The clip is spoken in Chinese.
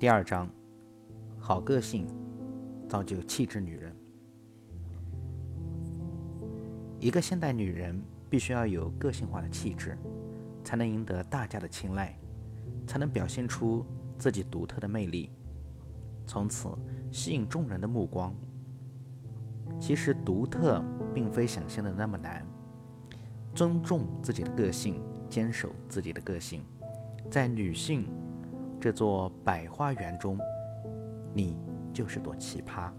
第二章，好个性造就气质女人。一个现代女人必须要有个性化的气质，才能赢得大家的青睐，才能表现出自己独特的魅力，从此吸引众人的目光。其实，独特并非想象的那么难。尊重自己的个性，坚守自己的个性，在女性。这座百花园中，你就是朵奇葩。